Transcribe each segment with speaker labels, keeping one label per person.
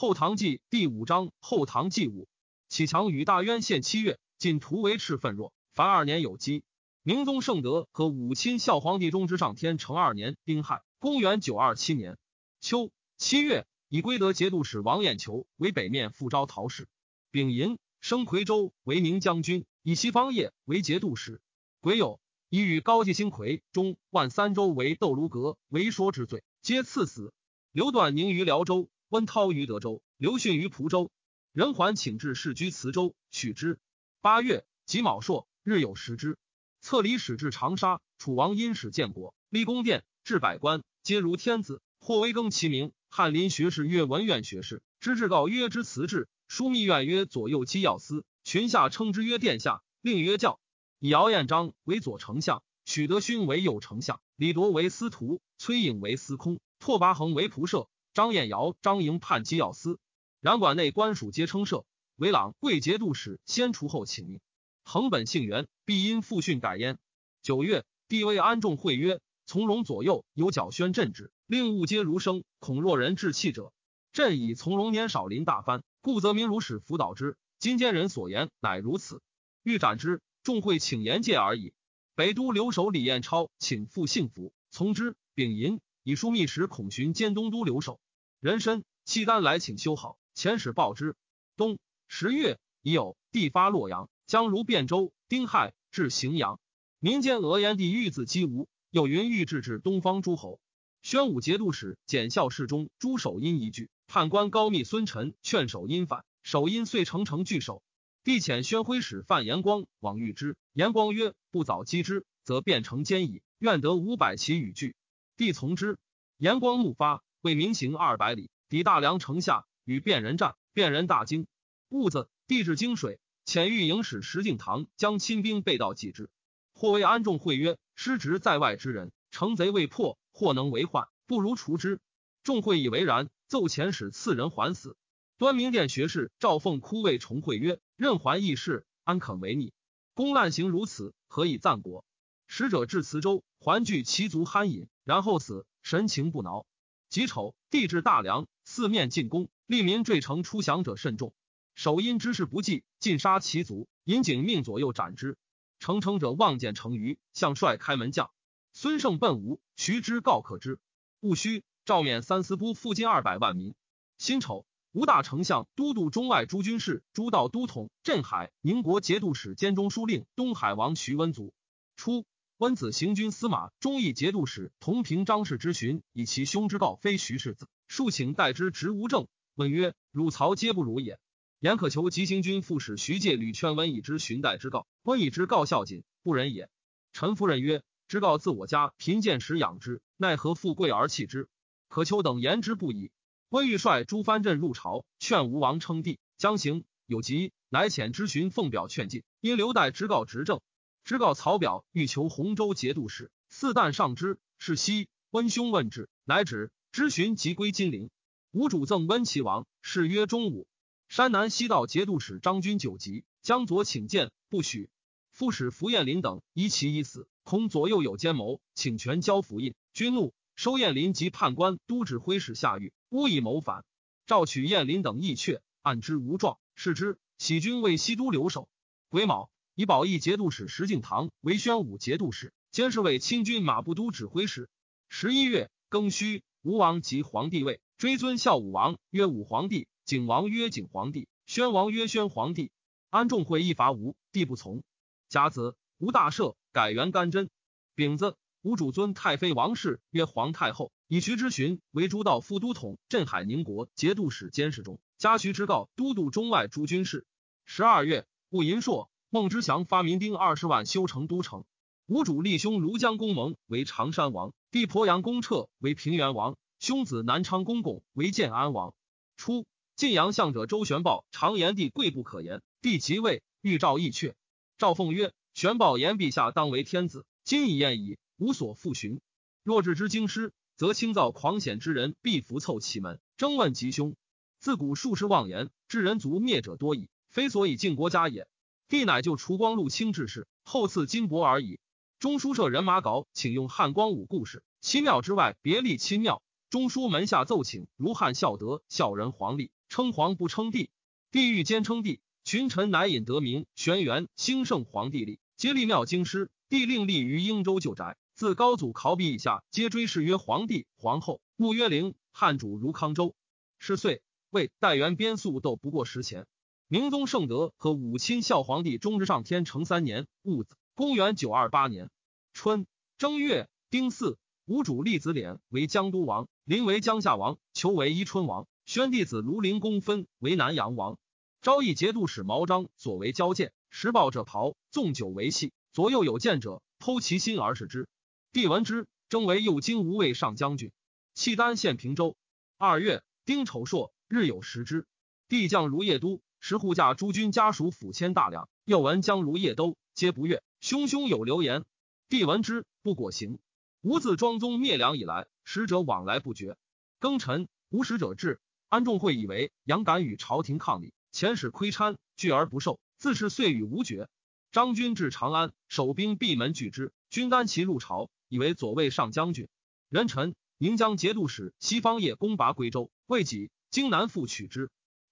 Speaker 1: 后唐纪第五章后唐纪五，启强与大渊献七月，晋图为赤愤弱，凡二年有基。明宗圣德和武亲孝皇帝中之上天成二年丁亥，公元九二七年秋七月，以归德节度使王彦求为北面副招讨使，丙寅升夔州为明将军，以西方业为节度使。癸酉，以与高季兴夔中万三州为窦卢阁为说之罪，皆赐死。刘段宁于辽州。温涛于德州，刘训于蒲州。任环请至世居磁州，许之。八月己卯朔，日有食之。册礼使至长沙，楚王因使建国，立宫殿，置百官，皆如天子。或威更其名。翰林学士曰文苑学士，知制告曰之辞制。枢密院曰左右机要司，群下称之曰殿下，令曰教。以姚彦章为左丞相，许德勋为右丞相，李铎为司徒，崔颖为司空，拓跋恒为仆射。张彦尧、张莹叛机要司，然馆内官属皆称赦。韦朗贵节度使先除后请命。恒本姓袁，必因父训改焉。九月，帝位安众会曰：“从容左右有矫宣朕旨，令物皆如生，恐若人志气者。朕以从容年少临大藩，故则民如使辅导之。今间人所言乃如此，欲斩之，众会请言戒而已。”北都留守李彦超请复幸福，从之。丙寅。以枢密使孔寻兼东都留守，人参契丹来请修好，遣使报之。冬十月已有地发洛阳，将如汴州。丁亥至荥阳，民间俄言帝欲自击吴，又云欲制至东方诸侯。宣武节度使检校侍中朱守殷一句，判官高密孙臣劝守殷反，守殷遂诚诚拒守。帝遣宣徽使范延光往遇之，延光曰：“不早击之，则变成奸矣。愿得五百骑与拒。”帝从之，延光怒发，为民行二百里，抵大梁城下，与卞人战，卞人大惊。兀子，帝至京水，遣御营使石敬瑭将亲兵备到济之。或为安众会曰：“失职在外之人，城贼未破，或能为患，不如除之。”众会以为然，奏遣使赐人还死。端明殿学士赵凤哭谓重会曰：“任还义士，安肯为逆？公滥行如此，何以赞国？”使者至磁州，还聚其族酣饮。然后死，神情不挠。己丑，帝至大梁，四面进攻，利民坠城出降者甚众。守因之事不济，尽杀其族。引警命左右斩之。成城者望见成于向帅开门将。孙胜奔吴，徐之告可之。戊戌，诏免三司部附近二百万民。辛丑，吴大丞相、都督中外诸军事、诸道都统、镇海、宁国节度使兼中书令东海王徐温卒。初。温子行军司马、忠义节度使同平张氏之询，以其兄之告非徐氏子，数请代之执无政。问曰：“汝曹皆不如也。”言可求急行军副使徐介屡劝温以之寻代之告，温以之告孝谨，不仁也。陈夫人曰：“之告自我家贫贱时养之，奈何富贵而弃之？”可求等言之不已。温欲率诸藩镇入朝，劝吴王称帝，将行有疾，乃遣之询奉表劝进，因留待之告执政。知告曹表欲求洪州节度使，四旦上之。是夕，温兄问之，乃止。知询即归金陵。吴主赠温齐王，谥曰中武。山南西道节度使张军九级，江左请见，不许。副使符彦林等依其已死，恐左右有奸谋，请权交符印。军怒，收彦林及判官都指挥使下狱，诬以谋反。召取彦林等义阙，按之无状。是之，喜军为西都留守。癸卯。以保义节度使石敬瑭为宣武节度使，监视卫亲军马步都指挥使。十一月庚戌，吴王即皇帝位，追尊孝武王曰武皇帝，景王曰景皇帝，宣王曰宣皇帝。安仲会议伐吴，帝不从。甲子，吴大赦，改元干贞。丙子，吴主尊太妃王氏曰皇太后，以徐之询为诸道副都统、镇海宁国节度使监视中，加徐之告都督中外诸军事。十二月，戊寅朔。孟知祥发民兵二十万修成都城。吴主立兄庐江公蒙为常山王，弟鄱阳公彻为平原王，兄子南昌公公为建安王。初，晋阳相者周玄豹常言帝贵不可言，帝即位，欲召义阙。赵凤曰：“玄豹言陛下当为天子，今已宴矣，无所复寻。若置之京师，则清造狂险之人必伏凑其门，争问吉凶。自古数世妄言，知人族灭者多矣，非所以敬国家也。”帝乃就除光禄卿之事，后赐金帛而已。中书舍人马稿，请用汉光武故事。七庙之外，别立亲庙。中书门下奏请，如汉孝德、孝仁、皇帝，称皇不称帝，帝欲兼称帝，群臣乃引得名玄元兴圣皇帝立，皆立庙京师。帝令立于英州旧宅，自高祖考妣以下，皆追谥曰皇帝、皇后，墓曰陵。汉主如康州。是岁，魏代元边宿斗不过十钱。明宗圣德和武亲孝皇帝中之上天成三年戊子，公元九二八年春正月丁巳，吴主立子敛为江都王，临为江夏王，求为伊春王。宣弟子庐陵公分为南阳王。昭义节度使毛章左为交见，时报者袍，纵酒为戏。左右有见者，剖其心而视之。帝闻之，征为右京无畏上将军，契丹献平州。二月，丁丑朔，日有食之。帝将如夜都，时护驾诸军家属府千大梁。又闻将如夜都，皆不悦。汹汹有流言。帝闻之，不果行。吾自庄宗灭梁以来，使者往来不绝。庚辰，无使者至。安仲会以为杨敢与朝廷抗礼，遣使窥参，拒而不受，自是岁与无绝。张军至长安，守兵闭门拒之。军单骑入朝，以为左卫上将军。人臣宁江节度使西方业攻拔归州，未几，荆南复取之。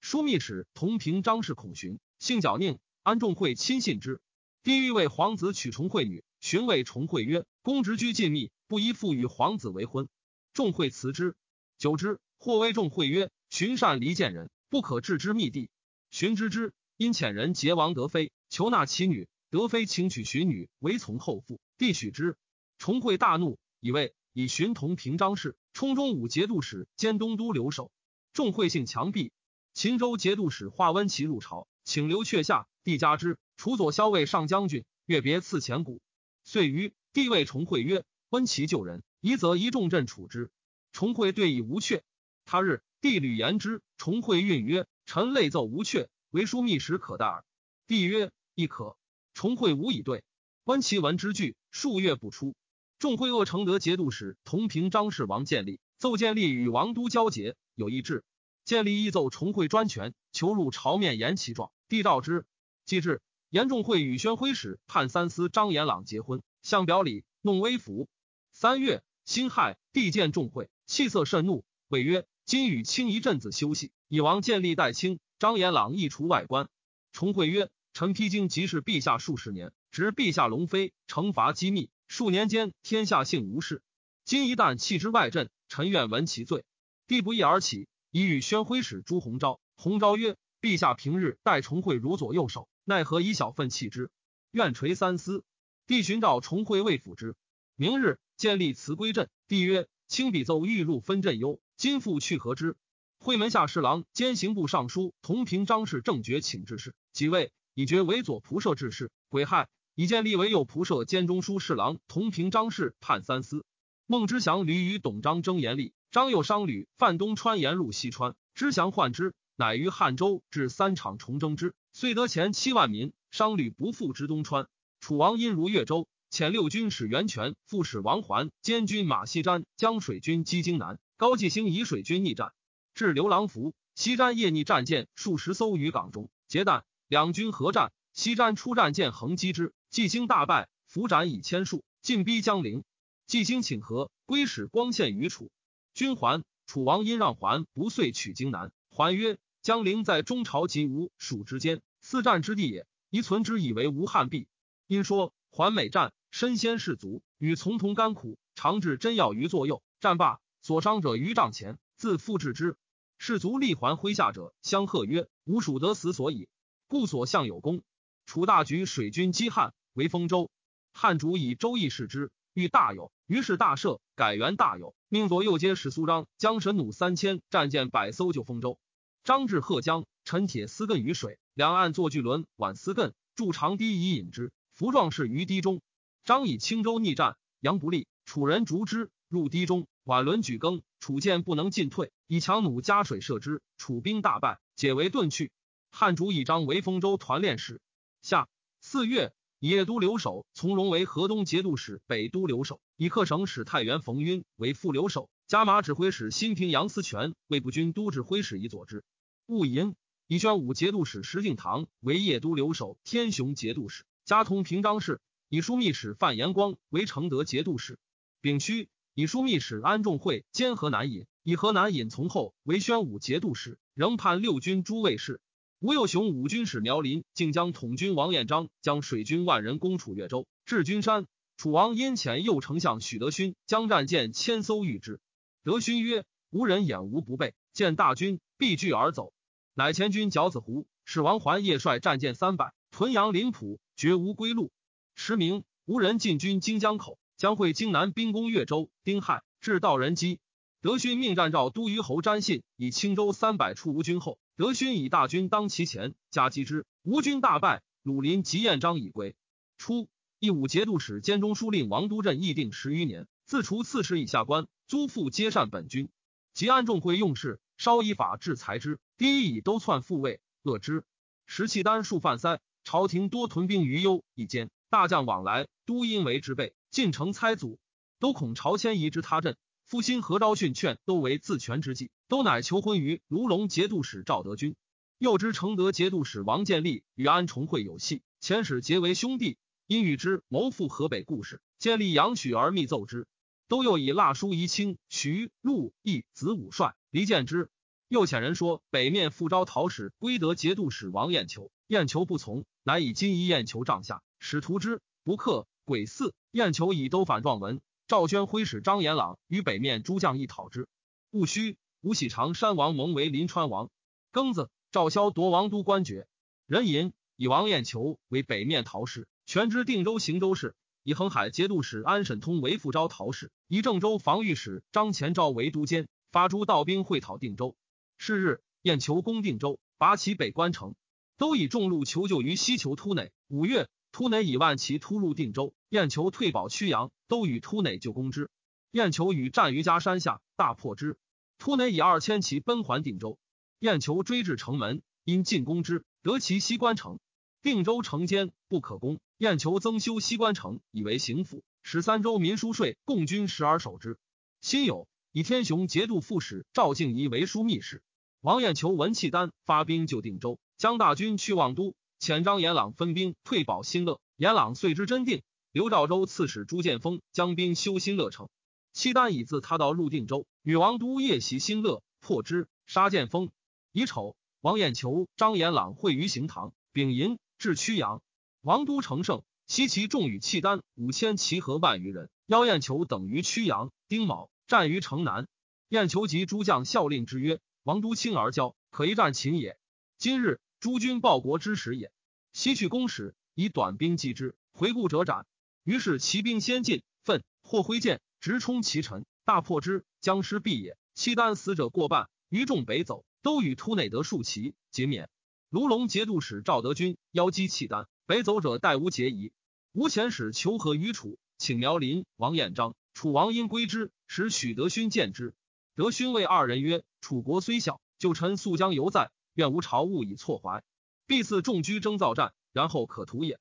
Speaker 1: 枢密使同平张氏孔寻，性狡佞，安仲会亲信之。帝欲为皇子娶重惠女，寻谓重惠曰：“公直居禁密，不宜复与皇子为婚。”众会辞之。久之，或威众会曰：“寻善离间人，不可置之密地。”寻知之，因遣人结王德妃。求纳其女，德妃请娶寻女为从后父，必许之。重惠大怒，以为以寻同平章事，冲中武节度使兼东都留守。仲会性强逼，秦州节度使华温齐入朝，请留阙下，帝加之。除左骁卫上将军，越别赐钱谷。遂于帝位重会曰：“温齐救人，宜则一众镇处之。”重会对以无阙。他日，帝屡言之，重会运曰：“臣累奏无阙，为枢密使可待耳。”帝曰。亦可重会无以对，温其文之句，数月不出。众会恶承德节度使同平张氏王建立奏建立与王都交结，有一志。建立亦奏重会专权，求入朝面言其状。帝召之，既至，严仲会与宣徽使判三司张延朗结婚，相表里，弄微服。三月，辛亥，帝见众会，气色甚怒，谓曰：“今与卿一阵子休息，以王建立代卿。”张延朗亦除外官。重会曰。臣披荆即是陛下数十年，执陛下龙飞，惩罚机密，数年间天下幸无事。今一旦弃之外镇，臣愿闻其罪。帝不义而起，以与宣徽使朱鸿昭。鸿昭曰：“陛下平日待重惠如左右手，奈何以小愤弃之？愿垂三思。”帝寻召重惠未辅之。明日建立辞归镇。帝曰：“卿比奏欲入分镇忧，今复去何之？”会门下侍郎兼刑部尚书同平张氏正觉请致事，即位。以爵为左仆射致事，癸亥，以建立为右仆射兼中书侍郎，同平张氏判三司。孟知祥屡与董璋争严厉，张又商旅犯东川沿入西川，知祥患之，乃于汉州至三场重征之，遂得前七万民。商旅不复之东川。楚王因如越州，遣六军使袁权、副使王环监军马希瞻将水军击荆南，高季兴以水军逆战，至刘郎符，西瞻夜逆战舰数十艘于港中，截弹。两军合战，西瞻出战舰横击之，季兴大败，伏斩以千数，进逼江陵。既兴请和，归使光献于楚。君还，楚王因让还不遂取荆南。还曰：江陵在中朝及吴蜀之间，四战之地也，宜存之以为吴汉壁。因说还每战，身先士卒，与从同甘苦，常置真药于左右。战罢，所伤者于帐前，自复治之。士卒立还麾下者，相贺曰：吾蜀得死所以。故所向有功。楚大举水军击汉，为丰州。汉主以周易视之，欲大有，于是大赦，改元大有。命左右接使苏张将神弩三千，战舰百艘救丰州。张至贺江，陈铁丝亘于水，两岸作巨轮，挽丝亘，筑长堤以引之。伏壮士于堤中。张以青州逆战，杨不利，楚人逐之入堤中，挽轮举更，楚舰不能进退，以强弩加水射之，楚兵大败，解围遁去。汉主以张为丰州团练使。下四月，以叶都留守从容为河东节度使、北都留守；以客省使太原冯晕为副留守，加马指挥使新平杨思权为步军都指挥使以佐之。戊寅，以宣武节度使石敬瑭为叶都留守天雄节度使，加同平章事；以枢密使范延光为承德节度使。丙戌，以枢密使安仲会兼河南尹，以河南尹从后为宣武节度使，仍判六军诸卫士。吴幼雄五军使苗林竟将统军王彦章将水军万人攻楚越州，至君山。楚王因遣右丞相许德勋将战舰千艘御之。德勋曰：“无人掩无不备，见大军必拒而走。”乃前军角子湖，使王环夜率战舰三百屯阳临浦，绝无归路。时明，吴人进军荆江口，将会荆南兵攻越州。丁亥，至道人机。德勋命战赵都虞侯詹信以青州三百出吴军后，德勋以大军当其前，加击之。吴军大败，鲁林及彦章已归。初。义武节度使兼中书令王都镇议定十余年，自除刺史以下官，租赋皆善本军。及安众会用事，稍依法制裁之。第一以都窜复位，恶之。石契丹数犯塞，朝廷多屯兵于幽一间，大将往来，都因为之备，进城猜阻，都恐朝迁移之他镇。夫心何昭训劝，都为自权之计，都乃求婚于卢龙节度使赵德军。又知承德节度使王建立与安重会有隙，遣使结为兄弟。因与之谋复河北故事，建立杨许而密奏之。都又以蜡书遗卿徐陆义子武帅离间之。又遣人说北面复招讨使归德节度使王彦求，彦求不从，乃以金衣彦求帐下，使图之不克。鬼四，彦求以都反状文。赵宣挥使张延朗与北面诸将议讨之。戊戌，吴喜长山王蒙为临川王。庚子，赵萧夺王都官爵。壬寅，以王彦求为北面讨使。全知定州行州事，以恒海节度使安审通为副招陶氏，以郑州防御使张前昭为都监，发诸道兵会讨定州。是日，彦求攻定州，拔其北关城，都以众路求救于西求突内。五月，突内以万骑突入定州，燕求退保曲阳，都与突馁就攻之。燕求与战于家山下，大破之。突馁以二千骑奔还定州，燕求追至城门，因进攻之，得其西关城。定州城坚不可攻，燕求增修西关城，以为行府，使三州民书税共军十而守之。辛酉，以天雄节度副使赵敬仪为枢密使。王燕求闻契丹发兵救定州，将大军去望都，遣张延朗分兵退保新乐。延朗遂之真定。刘兆州刺史朱建峰将兵修新乐城。契丹以自他道入定州，与王都夜袭新乐，破之，杀建峰。乙丑，王彦求、张延朗会于行堂。丙寅。至曲阳，王都乘胜，西其众与契丹五千骑合万余人，邀燕求等于曲阳。丁卯，战于城南。燕求及诸将效令之曰：“王都轻而骄，可一战秦也。今日诸军报国之时也。西去攻使，以短兵击之，回顾者斩。于是骑兵先进，奋或挥剑直冲其臣，大破之，将失必也。契丹死者过半，余众北走，都与突内得数骑，皆免。”卢龙节度使赵德军邀击契丹，北走者待无结疑。吴遣使求和于楚，请苗林王彦章。楚王因归之，使许德勋见之。德勋谓二人曰：“楚国虽小，旧臣素将犹在，愿无朝务以错怀。必赐众居征造战，然后可图也。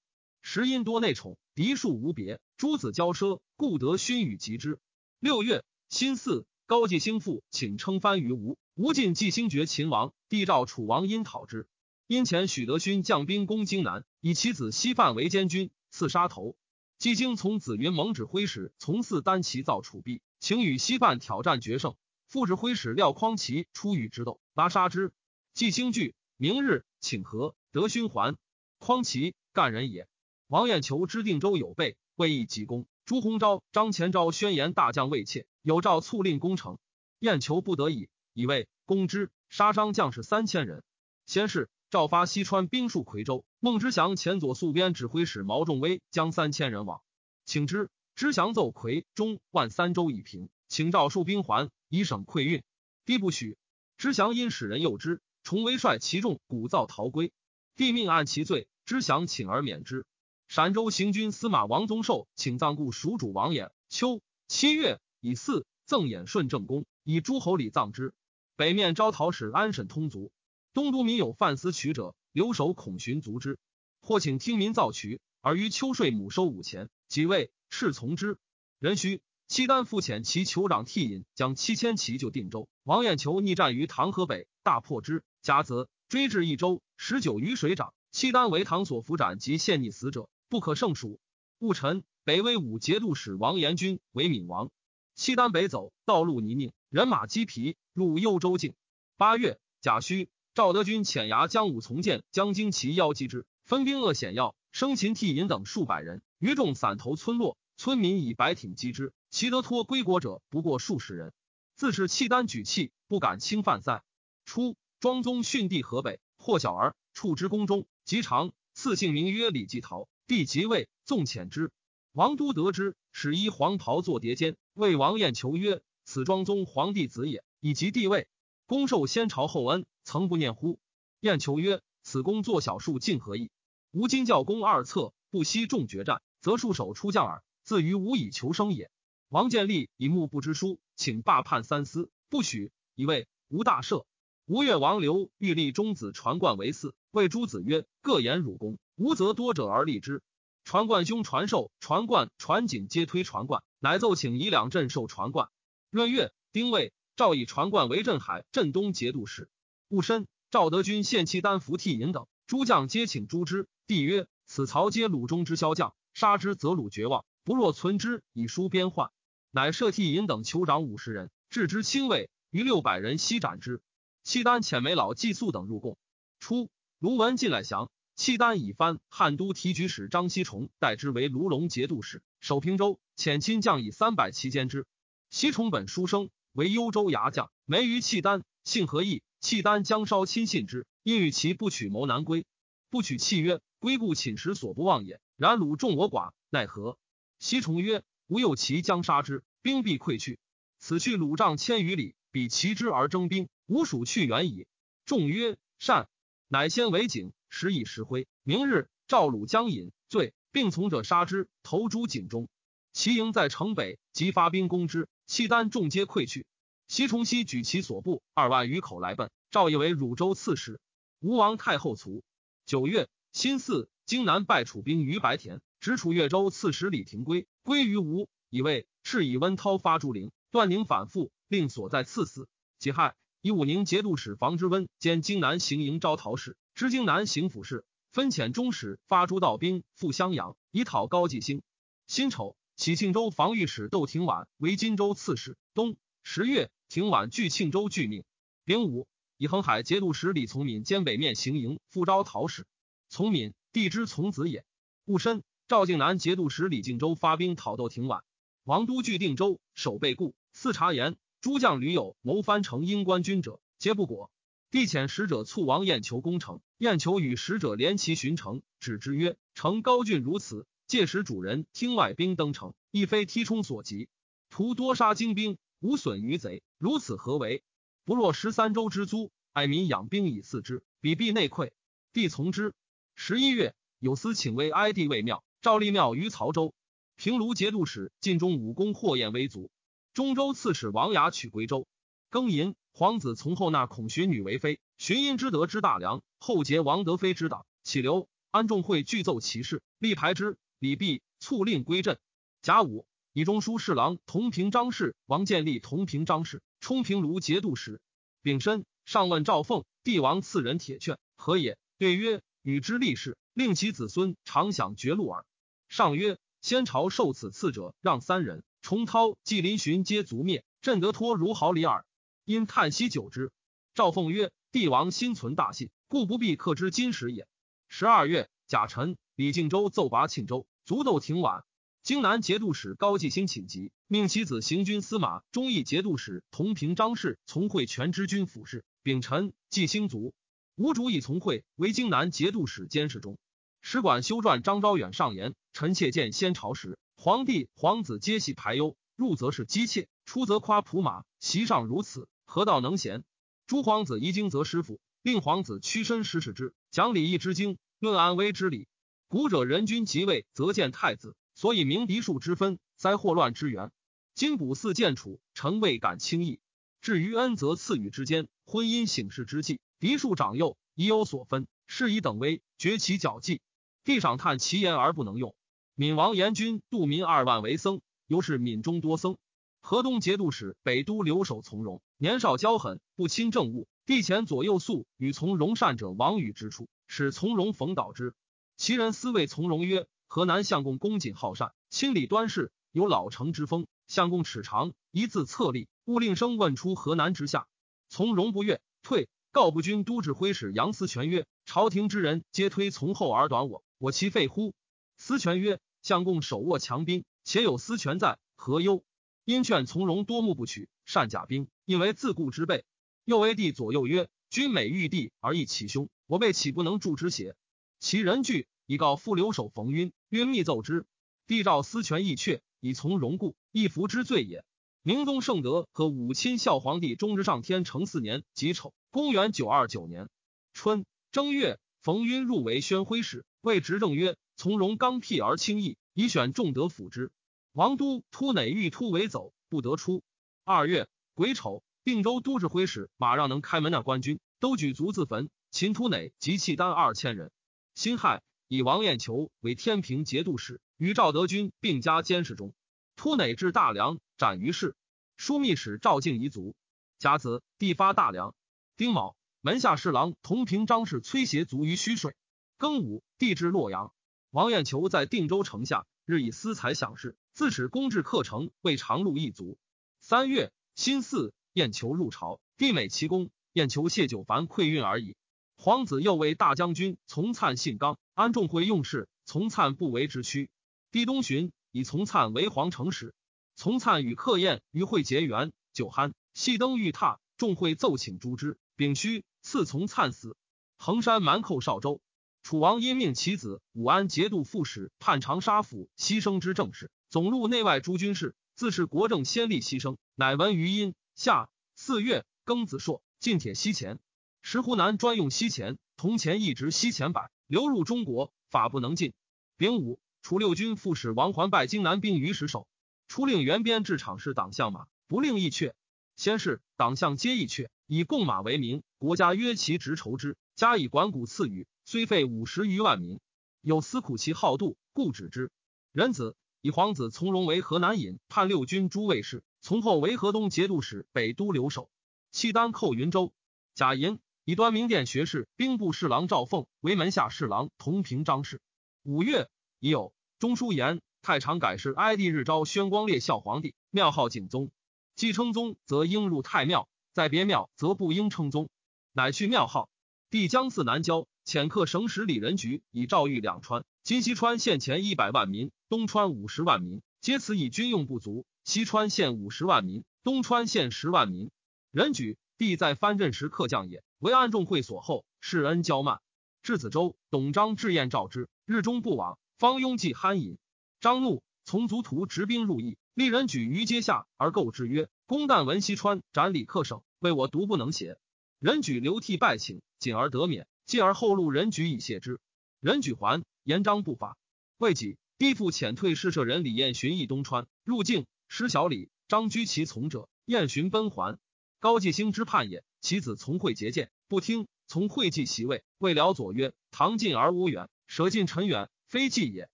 Speaker 1: 时因多内宠，嫡庶无别，诸子骄奢，故德勋与及之。六月，辛巳，高季兴父请称藩于吴，吴晋季兴绝秦王，帝召楚王因讨之。”因前许德勋将兵攻荆南，以其子西范为监军，刺杀头。季兴从子云蒙指挥使从四单骑造楚壁，请与西范挑战决胜。副指挥使廖匡齐出与之斗，拉杀之。季兴惧，明日请和。德勋还。匡齐干人也。王彦求知定州有备，未易急攻。朱鸿昭、张前昭宣言大将未怯，有诏促令攻城。彦求不得已，以为攻之，杀伤将士三千人。先是。诏发西川兵戍夔州，孟知祥前左宿边指挥使毛仲威将三千人往，请之。知祥奏夔中万三州已平，请诏戍兵还，以省溃运。帝不许。知祥因使人诱之，重威率其众鼓噪逃归。帝命按其罪，知祥请而免之。陕州行军司马王宗寿请葬故蜀主王衍。秋七月以嗣赠衍顺正公，以诸侯礼葬之。北面招讨使安审通卒。东都民有犯私取者，留守孔寻卒之，或请听民造渠，而于秋税亩收五钱。即位斥从之。壬戌，契丹复遣其酋长替尹将七千骑就定州。王衍求逆战于唐河北，大破之。甲子，追至益州，十九余水涨。契丹为唐所俘斩及陷溺死者，不可胜数。戊辰，北威武节度使王延军为闽王。契丹北走，道路泥泞，人马积疲，入幽州境。八月，甲戌，赵德军遣牙将武从谏将精骑邀击之，分兵扼险要，生擒替尹等数百人，余众散投村落。村民以白挺击之，其得脱归国者不过数十人。自是契丹举器，不敢侵犯塞。初，庄宗训帝河北，获小儿，处之宫中，及长，赐姓名曰李继陶。帝即位，纵遣之。王都得知，使依黄袍作叠肩，谓王彦求曰：“此庄宗皇帝子也，以及帝位，公受先朝厚恩，曾不念乎？”彦求曰：“此公作小数，尽何意？吾今教公二策，不惜重决战，则束手出将耳。自于无以求生也。”王建立以目不知书，请罢判三司，不许，以为无大赦。吴越王刘欲立中子传冠为嗣，谓诸子曰：“各言汝功，无则多者而立之。”传冠兄传寿、传冠、传锦皆推传冠，乃奏请以两镇受传冠。闰月，丁未，赵以传冠为镇海、镇东节度使。戊申，赵德军献契丹服替尹等，诸将皆请诛之。帝曰：“此曹皆鲁中之骁将，杀之则鲁绝望，不若存之以书边患。”乃设替尹等酋长五十人，置之亲卫，余六百人悉斩之。契丹遣梅老寄宿等入贡。初，卢文进来降，契丹以藩汉都提举使张锡崇代之为卢龙节度使，守平州。遣亲将以三百骑监之。锡崇本书生，为幽州牙将，没于契丹，姓何义。契丹将稍亲信之，因与其不取谋南归。不取契曰：“归故寝食所不忘也。然鲁众我寡，奈何？”锡崇曰：“吾有其将杀之，兵必溃去。此去鲁丈千余里，比齐之而征兵。”吾属去远矣。众曰：“善。”乃先为景，时以石灰。明日，赵鲁将引罪，并从者杀之，投诸井中。其营在城北，即发兵攻之。契丹众皆溃去。西崇熙举其所部二万余口来奔。赵以为汝州刺史。吴王太后卒。九月，辛巳，荆南败楚兵于白田，直楚越州刺史李廷圭归于吴，以为是以温涛发诸陵，段宁反复，令所在刺死。己亥。以武宁节度使房之温兼荆南行营招讨使，知荆南行府事，分遣中使发诸道兵赴襄阳，以讨高季兴。辛丑，起庆州防御使窦廷婉为荆州刺史。冬十月，廷婉拒庆州拒命。丙午，以恒海节度使李从敏兼北面行营赴招讨使。从敏，帝之从子也。戊申，赵靖南节度使李敬州发兵讨窦廷婉。王都据定州，守备固。四察言。诸将屡有谋藩城阴官军者，皆不果。帝遣使者促王彦求攻城，燕求与使者连其巡城，指之曰：“城高峻如此，届时主人听外兵登城，亦非踢冲所及。徒多杀精兵，无损于贼，如此何为？不若十三州之租，爱民养兵以饲之，彼必内溃。”帝从之。十一月，有司请为哀帝为庙，赵立庙于曹州。平卢节度使晋中武功霍彦威卒。中州刺史王牙取归州，庚寅，皇子从后纳孔寻女为妃，寻因之德之大良，后结王德妃之党，起留安仲会具奏其事，立排之。李弼促令归镇。甲午，以中书侍郎同平章事王建立同平章事，冲平卢节度使。丙申，上问赵凤，帝王赐人铁券，何也？对曰：与之立事，令其子孙常享绝禄耳。上曰：先朝受此赐者，让三人。重涛、纪林寻皆族灭，朕得托如毫厘耳。因叹息久之。赵凤曰：“帝王心存大信，故不必克之金石也。”十二月，甲辰，李敬州奏拔庆州，卒斗廷晚。荆南节度使高季兴请疾，命其子行军司马、忠义节度使同平张氏从会全知军府事。丙辰，继兴卒。吴主以从会为荆南节度使监视中，使馆修撰张昭远上言：“臣妾见先朝时。”皇帝皇子皆系排忧，入则是姬妾，出则夸仆马，席上如此，何道能贤？诸皇子遗经则师傅，令皇子屈身施使之，讲礼义之经，论安危之理。古者人君即位，则见太子，所以明嫡庶之分，灾祸乱之源。今卜嗣见楚，臣未敢轻易。至于恩泽赐予之间，婚姻醒事之际，嫡庶长幼已有所分，是以等威，绝其脚迹。帝赏叹其言而不能用。闵王严君度民二万为僧，尤是闽中多僧。河东节度使北都留守从容，年少骄狠，不亲政务。帝前左右宿与从容善者王宇之处，使从容逢导之。其人私谓从容曰：“河南相公恭谨好善，亲礼端事，有老成之风，相公齿长，一字策立，勿令生问出河南之下。从容不悦，退。告不君都指挥使杨思权曰：“朝廷之人皆推从后而短我，我其废乎？”思权曰：“相公手握强兵，且有思权在，何忧？”因劝从容多目不取，善甲兵，因为自固之备。又为帝左右曰：“君每遇帝而益其兄，我辈岂不能助之邪？”其人惧，以告复留守冯晕，晕密奏之。帝诏思权意阙，以从容故，亦服之罪也。明宗圣德和武亲孝皇帝中之上天成四年己丑，公元九二九年春正月，冯晕入为宣徽使，谓执政曰：“从容刚辟而轻易，以选重德辅之。”王都突馁欲突围走，不得出。二月癸丑，并州都指挥使马让能开门，那官军都举足自焚。秦突馁及契丹二千人。辛亥，以王彦求为天平节度使，与赵德军并加监视中。突馁至大梁，斩于市。枢密使赵敬遗族。甲子，地发大梁。丁卯，门下侍郎同平张氏崔协卒于虚水。庚午，地至洛阳。王彦求在定州城下，日以私财享事，自使公至客城，为长路一族。三月，辛巳，彦求入朝，帝美其功。彦求谢九凡馈运而已。皇子又为大将军，从灿信刚，安仲会用事，从灿不为之屈。帝东巡。以从灿为皇城使，从灿与客宴于会结缘，酒酣，戏登玉榻，众会奏请诛之。丙戌，赐从灿死。衡山蛮寇少州，楚王因命其子武安节度副使，判长沙府牺牲之政事，总录内外诸军事，自是国政先例牺牲，乃闻余音。夏四月庚子朔，进铁西钱。石湖南专用西钱，铜钱一值西钱百，流入中国，法不能禁。丙午。楚六军副使王环拜荆南兵于石首，初令援边置场是党项马，不令易阙。先是党项皆易阙，以贡马为名，国家约其直筹之，加以管谷赐予，虽废五十余万民。有司苦其好度，故止之。仁子以皇子从容为河南尹，判六军诸卫士，从后为河东节度使、北都留守。契丹寇云州，贾银以端明殿学士、兵部侍郎赵凤为门下侍郎，同平章事。五月已有。中书言太常改事哀帝日昭宣光烈孝皇帝，庙号景宗。既称宗，则应入太庙；在别庙，则不应称宗，乃去庙号。帝将自南郊，遣客省使李仁举以诏谕两川。今西川县前一百万民，东川五十万民，皆此以军用不足。西川县五十万民，东川县十万民。仁举必在藩镇时客将也，为安众会所后，世恩骄慢。至子州，董璋至宴召之，日中不往。方拥忌酣饮，张怒，从族徒执兵入邑，立人举于阶下而构之曰：“公旦闻西川斩李克省，为我独不能写。”人举流涕拜请，谨而得免。继而后路人举以谢之。人举还，言章不发。未几，逼父遣退侍舍人李彦寻诣东川，入境失小李，张居其从者，彦寻奔还。高继兴之叛也，其子从会结谏，不听，从会继其位。未了左曰：“唐近而无远，舍近臣远。”非计也，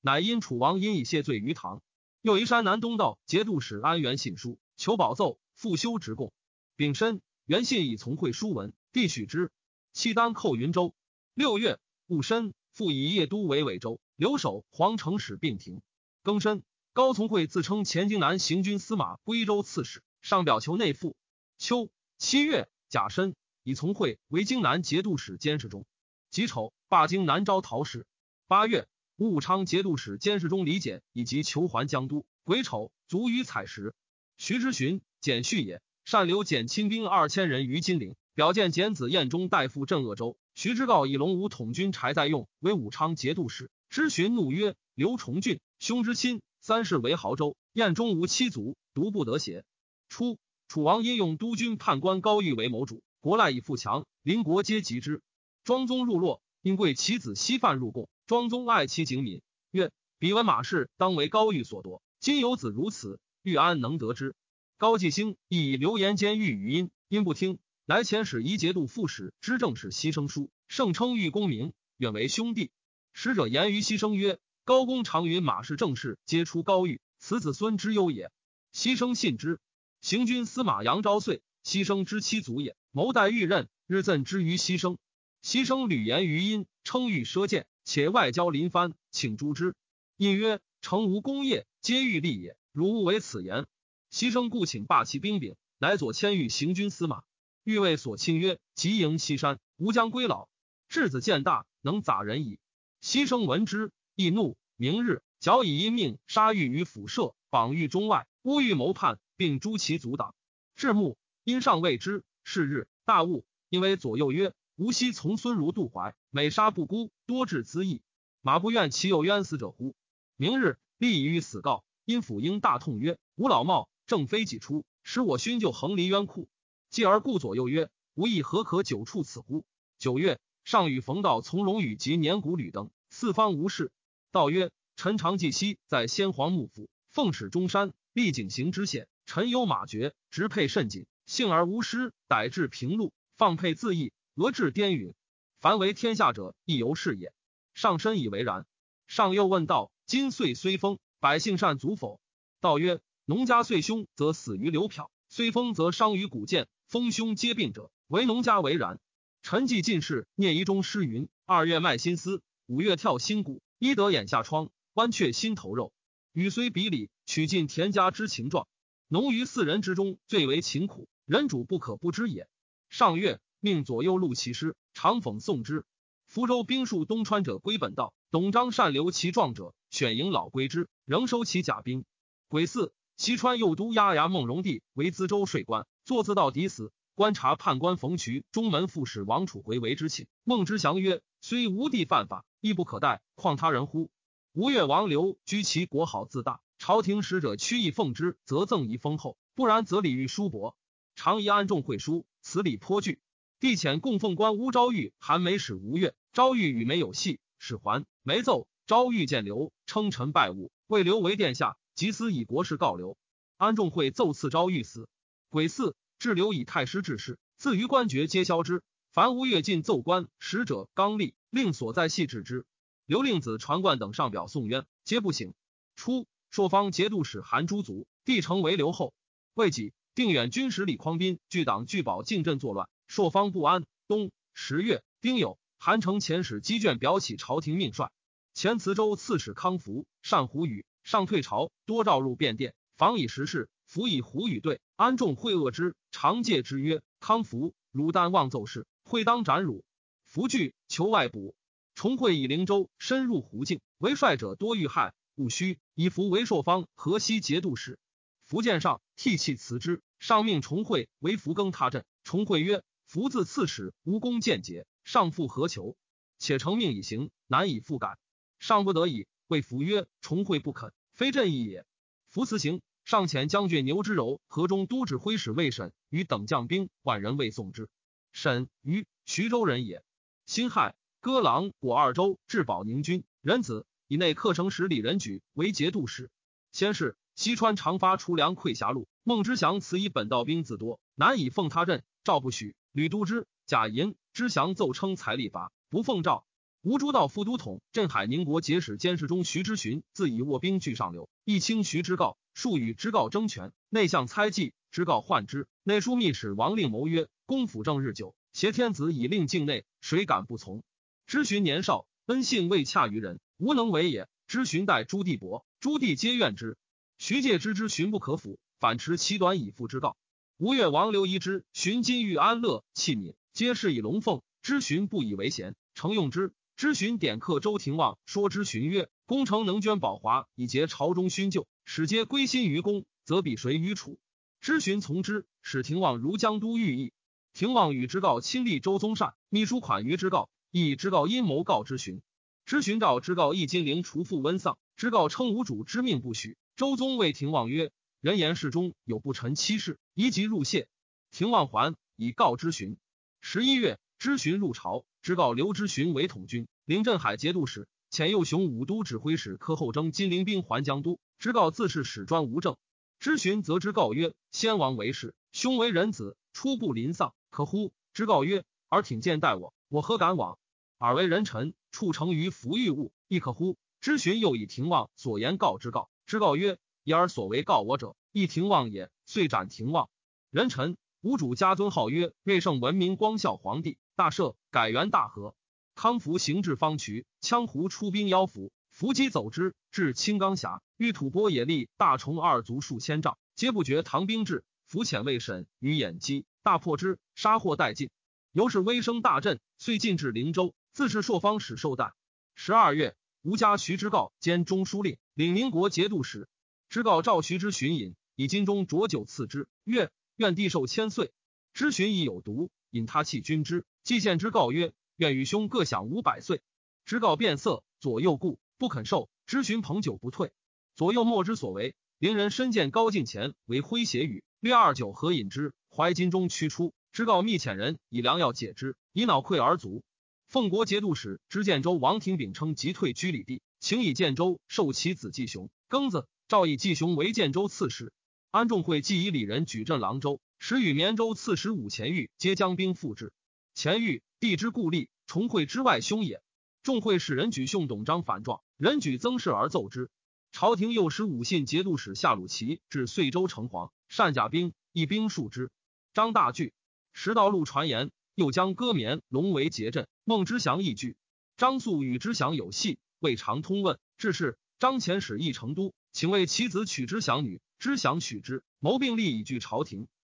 Speaker 1: 乃因楚王因以谢罪于唐。又移山南东道节度使安元信书，求宝奏，复修职贡。丙申，元信以从会书文，帝许之。契丹寇云州。六月戊申，复以叶都为尾州，留守皇城使并停。庚申，高从诲自称前京南行军司马、归州刺史，上表求内附。秋七月甲申，以从诲为京南节度使监视中。己丑，罢京南招讨使。八月，武武昌节度使监视中李简以及求还江都。癸丑，卒于采石。徐之询，简续也。善留简亲兵二千人于金陵，表见简子彦中代父镇鄂州。徐之告以龙武统军柴在用为武昌节度使。之询怒曰：“刘崇俊，兄之亲，三世为濠州，彦中无妻族，独不得邪？”初，楚王因用督军判官高玉为谋主，国赖以富强，邻国皆及之。庄宗入洛，因贵其子西犯入贡。庄宗爱其景敏，曰：“彼闻马氏当为高玉所夺，今有子如此，玉安能得之？”高继兴亦以流言监狱语音，因不听，来遣使仪节度副使知政事牺牲书，盛称玉公明，愿为兄弟。使者言于牺牲曰：“高公常云马氏政事皆出高玉，此子孙之忧也。”牺牲信之。行军司马杨昭遂，牺牲之妻族也，谋待玉任，日赠之于牺牲。牺牲屡言于殷，称玉奢见。且外交临藩，请诛之。因曰：“诚无功业，皆欲立也。汝勿为此言。牺牲故请罢其兵柄，乃左千御行军司马。欲为所亲曰：急迎西山，吾将归老。稚子见大，能杂人矣。牺牲闻之，亦怒。明日，矫以阴命杀欲于府舍，绑狱中外，诬欲谋叛，并诛其族党。至暮，因尚未知。是日，大悟，因为左右曰：“吾昔从孙如渡淮，每杀不孤，多致恣意。马不怨其有冤死者乎？”明日，立以于死告。因府应大痛曰：“吾老茂正非己出，使我勋就横离冤库。继而顾左右曰：‘吾亦何可久处此乎？’九月，上与冯道从容与及年谷履登，四方无事。道曰：‘臣常记昔在先皇幕府，奉使中山，历景行之险。臣忧马绝，直配甚紧。’”幸而无失，逮至平陆，放配自缢，俄至颠允。凡为天下者，亦由是也。上身以为然。上又问道：今岁虽丰，百姓善足否？道曰：农家岁凶，则死于流漂；虽丰，则伤于古剑。丰凶皆病者，唯农家为然。臣既进士，聂夷中诗云：二月卖新丝，五月跳新鼓。一得眼下疮，剜却心头肉。语虽比里，取尽田家之情状。农于四人之中，最为勤苦。人主不可不知也。上月，命左右录其师，常讽诵之。福州兵戍东川者归本道，董璋善留其壮者，选营老归之，仍收其甲兵。癸巳，西川右都押牙孟荣帝为资州税官，坐自到底死。观察判官冯渠、中门副使王楚回为之请。孟之祥曰：“虽无地犯法，亦不可待，况他人乎？”吴越王刘居其国好自大，朝廷使者屈意奉之，则赠以丰厚；不然，则礼遇殊薄。常宜安众会书，此礼颇具。帝遣供奉官乌昭玉韩梅使吴越，昭玉与梅有隙，使还梅奏。昭玉见刘，称臣拜物，谓刘为殿下，即思以国事告刘。安众会奏赐昭玉死。癸巳，至刘以太师致仕，自于官爵皆消之。凡吴越进奏官使者，刚立，令所在系治之。刘令子传冠等上表送冤，皆不省。初，朔方节度使韩诸族，帝成为刘后，未几。定远军使李匡斌据党拒保进镇作乱，朔方不安。冬十月，丁酉，韩城遣使积卷表起朝廷命帅。前磁州刺史康福善胡语，上退朝，多召入便殿，防以时事。服以胡语对安众会恶之，常戒之曰：“康福，汝但妄奏事，会当斩汝。”福惧，求外补。重会以灵州深入胡境，为帅者多遇害，务须以福为朔方河西节度使。福见上，涕泣辞之。上命重会为福更他镇。重会曰：“福自刺史，无功见节，上复何求？且成命已行，难以复改。上不得已，谓福曰：‘重会不肯，非朕意也。’福辞行，上遣将军牛之柔、河中都指挥使魏审与等将兵万人未送之。审于徐州人也。辛亥，割郎果二州至保宁军，仁子以内客城使李仁举为节度使。先是，西川常发出粮馈狭路。孟之祥辞以本道兵自多，难以奉他镇。赵不许，吕都之、贾银之祥奏称财力乏，不奉诏。吴诸道副都统镇海宁国节使监视中徐之询自以卧兵拒上流，一清徐之告，数与之告争权。内相猜忌，之告患之。内书密使王令谋曰：“公辅政日久，挟天子以令境内，谁敢不从？”之询年少，恩信未洽于人，无能为也。之询待朱棣伯，朱棣皆怨之。徐介之之询不可辅。反持其短以复之告。吴越王刘仪之寻金玉安乐器皿，皆是以龙凤。之寻不以为贤，诚用之。知询点客周廷望说之寻曰：“功成能捐宝华，以结朝中勋旧，使皆归心于公，则比谁于楚？”知询从之，使廷望如江都御意。廷望与之告亲历周宗善，秘书款于之告，亦之告阴谋告知询。之寻召之告，一金陵除父温丧，之告称无主之命不许。周宗谓廷望曰。人言事中有不臣妻室，宜即入谢。廷望还以告之询。十一月，知询入朝，知告刘知询为统军，临镇海节度使，遣右雄武都指挥使柯后征金陵兵还江都。知告自是史专无政。知询则知告曰：“先王为士，兄为人子，初不临丧，可乎？”知告曰：“尔挺剑待我，我何敢往？尔为人臣，处成于福欲物，亦可乎？”知询又以廷望所言告之告。知告曰。以尔所为告我者，亦廷望也。遂斩廷望。人臣吴主家尊号曰瑞圣文明光孝皇帝。大赦，改元大和。康福行至方渠，羌胡出兵邀伏，伏击走之，至青冈峡，遇吐蕃野力大虫二足数千丈，皆不觉唐兵至。伏遣未审于掩击，大破之，杀获殆尽。由是威声大振，遂进至灵州，自是朔方使寿诞。十二月，吴家徐之告兼中书令，领宁国节度使。知告赵徐之巡饮，以金钟浊酒赐之，曰：“愿帝寿千岁。”之巡亦有毒，引他弃君之。既见之告曰：“愿与兄各享五百岁。”之告变色，左右顾不肯受。之寻朋酒不退，左右莫之所为。邻人身见高进前为诙谐语，略二酒何饮之，怀金中驱出。之告密遣人以良药解之，以脑溃而卒。奉国节度使知建州王廷炳称即退居里地，请以建州授其子季雄庚子，诏以季雄为建州刺史。安仲会既以里人举镇郎州，时与绵州刺史武前玉皆将兵复之。前玉帝之故吏，重会之外兄也。众会使人举兄董璋反状，人举曾氏而奏之。朝廷又使武信节度使夏鲁齐至遂州城隍，善甲兵，一兵数之。张大惧，时道路传言，又将歌绵龙为结阵。孟之祥亦惧。张素与之祥有隙，未尝通问。至是，张遣使诣成都，请为其子娶之祥女，之祥许之，谋并立以拒朝廷。